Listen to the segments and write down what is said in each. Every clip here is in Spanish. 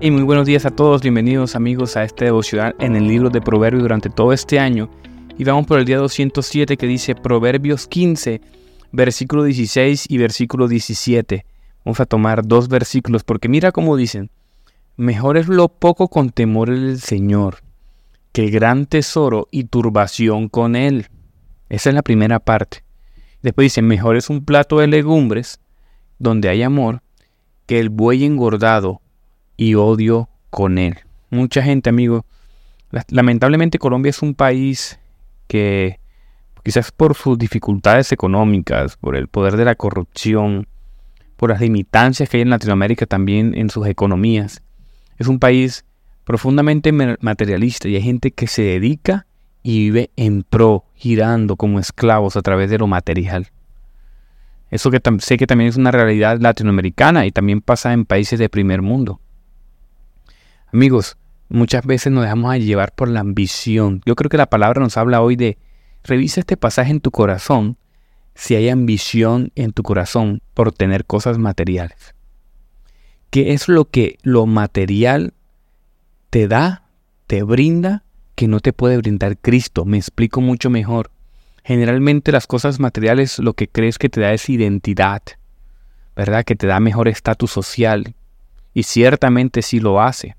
Y muy buenos días a todos, bienvenidos amigos a este devocional en el libro de Proverbios durante todo este año. Y vamos por el día 207 que dice Proverbios 15, versículo 16 y versículo 17. Vamos a tomar dos versículos porque mira cómo dicen, mejor es lo poco con temor del Señor que gran tesoro y turbación con él. Esa es la primera parte. Después dice, mejor es un plato de legumbres donde hay amor que el buey engordado y odio con él. Mucha gente, amigo. Lamentablemente Colombia es un país que quizás por sus dificultades económicas, por el poder de la corrupción, por las limitancias que hay en Latinoamérica también en sus economías, es un país profundamente materialista y hay gente que se dedica y vive en pro, girando como esclavos a través de lo material. Eso que sé que también es una realidad latinoamericana y también pasa en países de primer mundo. Amigos, muchas veces nos dejamos llevar por la ambición. Yo creo que la palabra nos habla hoy de revisa este pasaje en tu corazón si hay ambición en tu corazón por tener cosas materiales. ¿Qué es lo que lo material te da, te brinda, que no te puede brindar Cristo? Me explico mucho mejor. Generalmente las cosas materiales lo que crees que te da es identidad, ¿verdad? Que te da mejor estatus social. Y ciertamente sí lo hace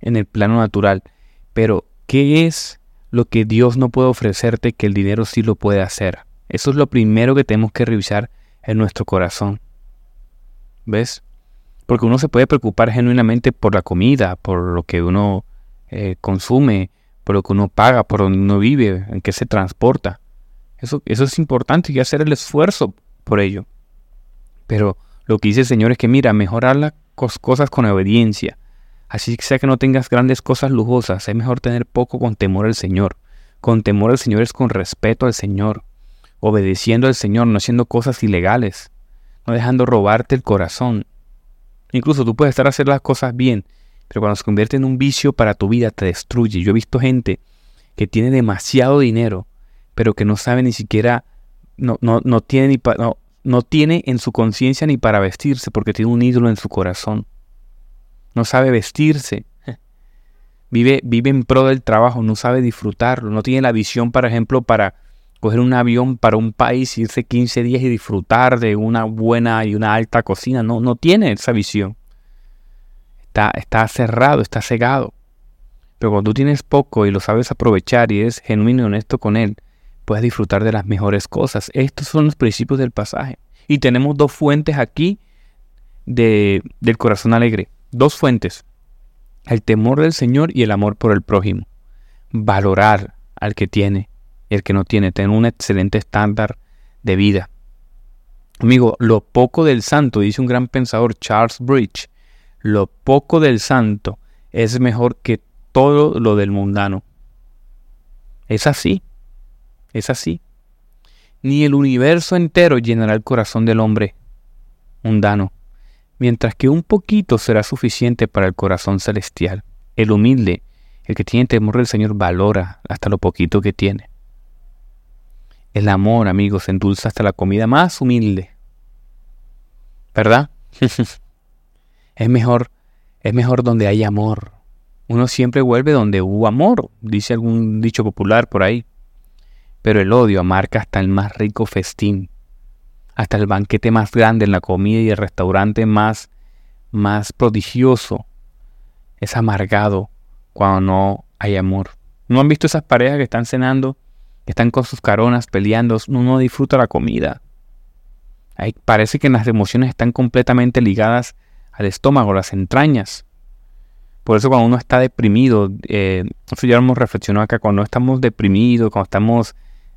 en el plano natural. Pero, ¿qué es lo que Dios no puede ofrecerte que el dinero sí lo puede hacer? Eso es lo primero que tenemos que revisar en nuestro corazón. ¿Ves? Porque uno se puede preocupar genuinamente por la comida, por lo que uno eh, consume, por lo que uno paga, por donde uno vive, en qué se transporta. Eso, eso es importante y hacer el esfuerzo por ello. Pero lo que dice el Señor es que mira, mejorar las cosas con obediencia, Así que sea que no tengas grandes cosas lujosas, es mejor tener poco con temor al Señor. Con temor al Señor es con respeto al Señor, obedeciendo al Señor, no haciendo cosas ilegales, no dejando robarte el corazón. Incluso tú puedes estar haciendo las cosas bien, pero cuando se convierte en un vicio para tu vida te destruye. Yo he visto gente que tiene demasiado dinero, pero que no sabe ni siquiera, no, no, no tiene ni no, no tiene en su conciencia ni para vestirse porque tiene un ídolo en su corazón no sabe vestirse, vive, vive en pro del trabajo, no sabe disfrutarlo, no tiene la visión, por ejemplo, para coger un avión para un país, irse 15 días y disfrutar de una buena y una alta cocina, no, no tiene esa visión. Está, está cerrado, está cegado. Pero cuando tú tienes poco y lo sabes aprovechar y eres genuino y honesto con él, puedes disfrutar de las mejores cosas. Estos son los principios del pasaje. Y tenemos dos fuentes aquí de, del corazón alegre. Dos fuentes, el temor del Señor y el amor por el prójimo. Valorar al que tiene y el que no tiene, tener un excelente estándar de vida. Amigo, lo poco del santo, dice un gran pensador Charles Bridge, lo poco del santo es mejor que todo lo del mundano. Es así, es así. Ni el universo entero llenará el corazón del hombre mundano mientras que un poquito será suficiente para el corazón celestial. El humilde, el que tiene temor del Señor, valora hasta lo poquito que tiene. El amor, amigos, endulza hasta la comida más humilde. ¿Verdad? es mejor, es mejor donde hay amor. Uno siempre vuelve donde hubo amor, dice algún dicho popular por ahí. Pero el odio amarca hasta el más rico festín hasta el banquete más grande, en la comida y el restaurante más, más prodigioso, es amargado cuando no hay amor. ¿No han visto esas parejas que están cenando, que están con sus caronas peleando? Uno no disfruta la comida. parece que las emociones están completamente ligadas al estómago, las entrañas. Por eso cuando uno está deprimido, eh, ya hemos reflexionado acá, cuando estamos deprimidos, cuando estamos,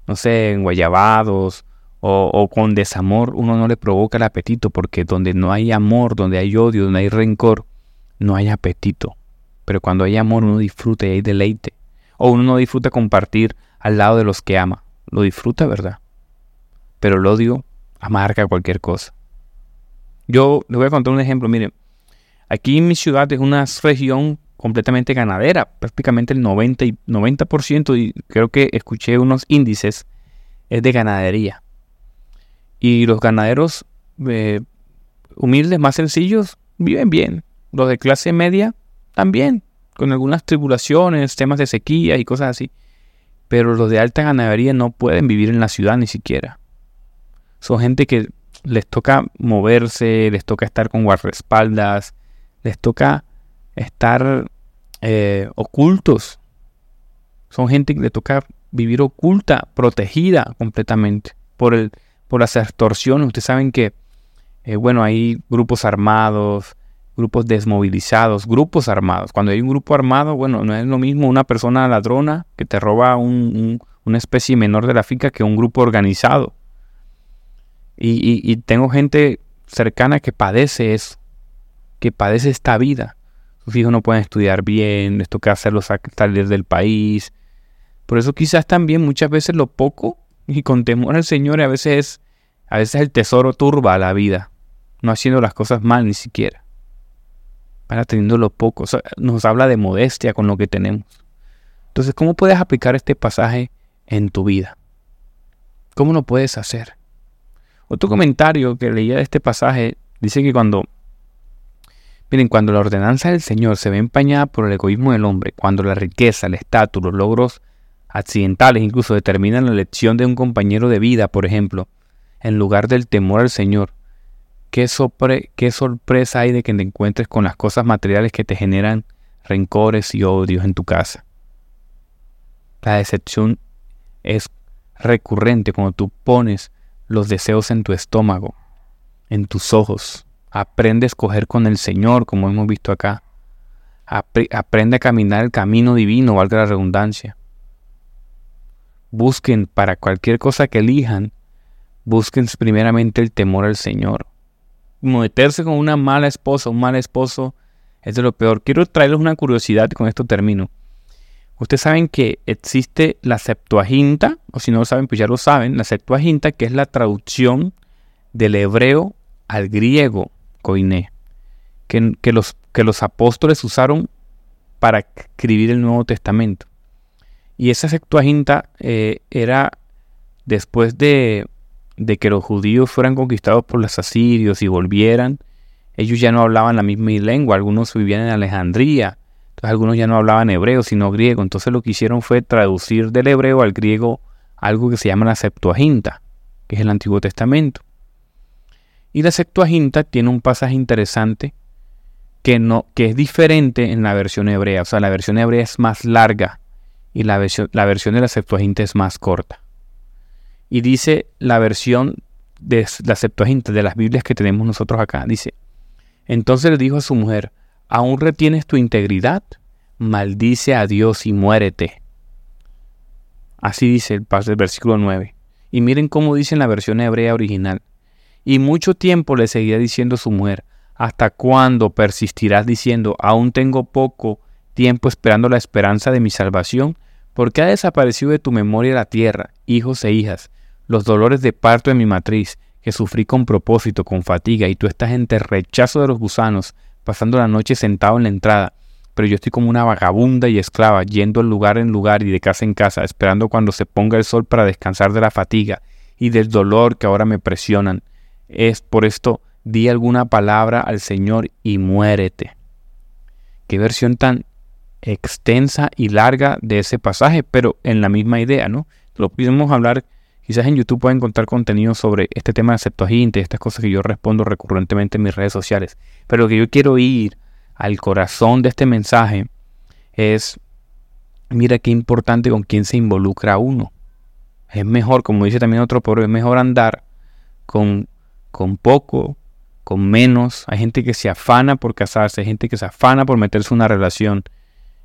no sé, enguayabados o, con desamor, uno no le provoca el apetito, porque donde no hay amor, donde hay odio, donde hay rencor, no hay apetito. Pero cuando hay amor, uno disfruta y hay deleite. O uno no disfruta compartir al lado de los que ama. Lo disfruta, ¿verdad? Pero el odio amarga cualquier cosa. Yo les voy a contar un ejemplo. Miren, aquí en mi ciudad es una región completamente ganadera. Prácticamente el 90%, y 90% y creo que escuché unos índices, es de ganadería. Y los ganaderos eh, humildes, más sencillos, viven bien. Los de clase media también, con algunas tribulaciones, temas de sequía y cosas así. Pero los de alta ganadería no pueden vivir en la ciudad ni siquiera. Son gente que les toca moverse, les toca estar con guardaespaldas, les toca estar eh, ocultos. Son gente que les toca vivir oculta, protegida completamente por, el, por las extorsiones. Ustedes saben que, eh, bueno, hay grupos armados, grupos desmovilizados, grupos armados. Cuando hay un grupo armado, bueno, no es lo mismo una persona ladrona que te roba una especie menor de la finca que un grupo organizado. Y, tengo gente cercana que padece eso, que padece esta vida. Sus hijos no pueden estudiar bien, les toca hacerlos salir del país. Por eso quizás también muchas veces lo poco y con temor al Señor a veces a veces el tesoro turba la vida, no haciendo las cosas mal ni siquiera. Para teniendo lo poco, nos habla de modestia con lo que tenemos. Entonces, ¿cómo puedes aplicar este pasaje en tu vida? ¿Cómo lo puedes hacer? Otro comentario que leía de este pasaje dice que cuando, miren, cuando la ordenanza del Señor se ve empañada por el egoísmo del hombre, cuando la riqueza, el estatus, los logros accidentales incluso determinan la elección de un compañero de vida, por ejemplo, en lugar del temor al Señor, ¿qué, qué sorpresa hay de que te encuentres con las cosas materiales que te generan rencores y odios en tu casa? La decepción es recurrente cuando tú pones los deseos en tu estómago, en tus ojos. Aprende a escoger con el Señor, como hemos visto acá. aprende a caminar el camino divino, valga la redundancia. Busquen para cualquier cosa que elijan, busquen primeramente el temor al Señor. Meterse con una mala esposa, un mal esposo, es de lo peor. Quiero traerles una curiosidad con esto termino. Ustedes saben que existe la Septuaginta, o si no lo saben, pues ya lo saben, la Septuaginta, que es la traducción del hebreo al griego, koiné, que, que, los, que los apóstoles usaron para escribir el Nuevo Testamento. Y esa Septuaginta eh, era después de, de que los judíos fueran conquistados por los asirios y volvieran, ellos ya no hablaban la misma lengua, algunos vivían en Alejandría, algunos ya no hablaban hebreo, sino griego. Entonces lo que hicieron fue traducir del hebreo al griego algo que se llama la Septuaginta, que es el Antiguo Testamento. Y la Septuaginta tiene un pasaje interesante que, no, que es diferente en la versión hebrea. O sea, la versión hebrea es más larga y la versión, la versión de la Septuaginta es más corta. Y dice la versión de la Septuaginta, de las Biblias que tenemos nosotros acá, dice, entonces le dijo a su mujer, ¿Aún retienes tu integridad? Maldice a Dios y muérete. Así dice el, el versículo 9. Y miren cómo dice en la versión hebrea original. Y mucho tiempo le seguía diciendo su mujer, ¿hasta cuándo persistirás diciendo, aún tengo poco tiempo esperando la esperanza de mi salvación? Porque ha desaparecido de tu memoria la tierra, hijos e hijas, los dolores de parto de mi matriz, que sufrí con propósito, con fatiga, y tú estás entre rechazo de los gusanos, pasando la noche sentado en la entrada, pero yo estoy como una vagabunda y esclava, yendo de lugar en lugar y de casa en casa, esperando cuando se ponga el sol para descansar de la fatiga y del dolor que ahora me presionan. Es por esto, di alguna palabra al Señor y muérete. Qué versión tan extensa y larga de ese pasaje, pero en la misma idea, ¿no? Lo podemos hablar Quizás en YouTube pueda encontrar contenido sobre este tema de Septuaginta y estas cosas que yo respondo recurrentemente en mis redes sociales. Pero lo que yo quiero ir al corazón de este mensaje es, mira qué importante con quién se involucra uno. Es mejor, como dice también otro pero es mejor andar con, con poco, con menos. Hay gente que se afana por casarse, hay gente que se afana por meterse en una relación.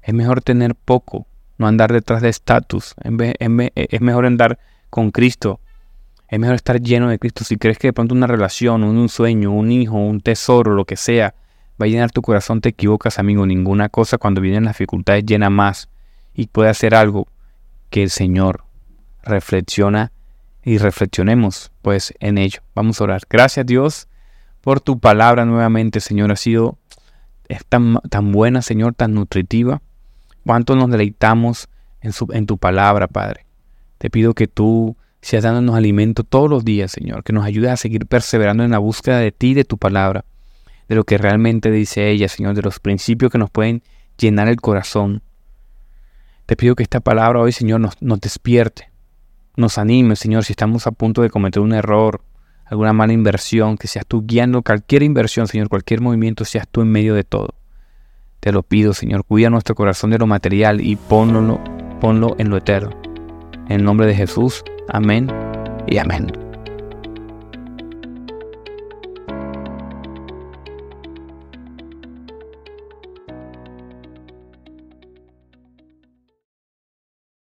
Es mejor tener poco, no andar detrás de estatus. Es mejor andar con Cristo. Es mejor estar lleno de Cristo. Si crees que de pronto una relación, un sueño, un hijo, un tesoro, lo que sea, va a llenar tu corazón, te equivocas, amigo. Ninguna cosa cuando vienen las dificultades llena más y puede hacer algo que el Señor reflexiona y reflexionemos pues en ello. Vamos a orar. Gracias Dios por tu palabra nuevamente, Señor. Ha sido tan, tan buena, Señor, tan nutritiva. Cuánto nos deleitamos en, en tu palabra, Padre. Te pido que tú seas dándonos alimento todos los días, Señor, que nos ayudes a seguir perseverando en la búsqueda de ti de tu palabra. de lo que realmente dice ella, Señor, de los principios que nos pueden llenar el corazón. Te pido que esta palabra hoy, Señor, nos, nos despierte, nos anime, Señor, si estamos a punto de cometer un error, alguna mala inversión, que seas tú guiando cualquier inversión, Señor, cualquier movimiento, seas tú en medio de todo. Te lo pido, Señor, cuida nuestro corazón de lo material y ponlo, ponlo en lo eterno. En el nombre de Jesús, amén y amén.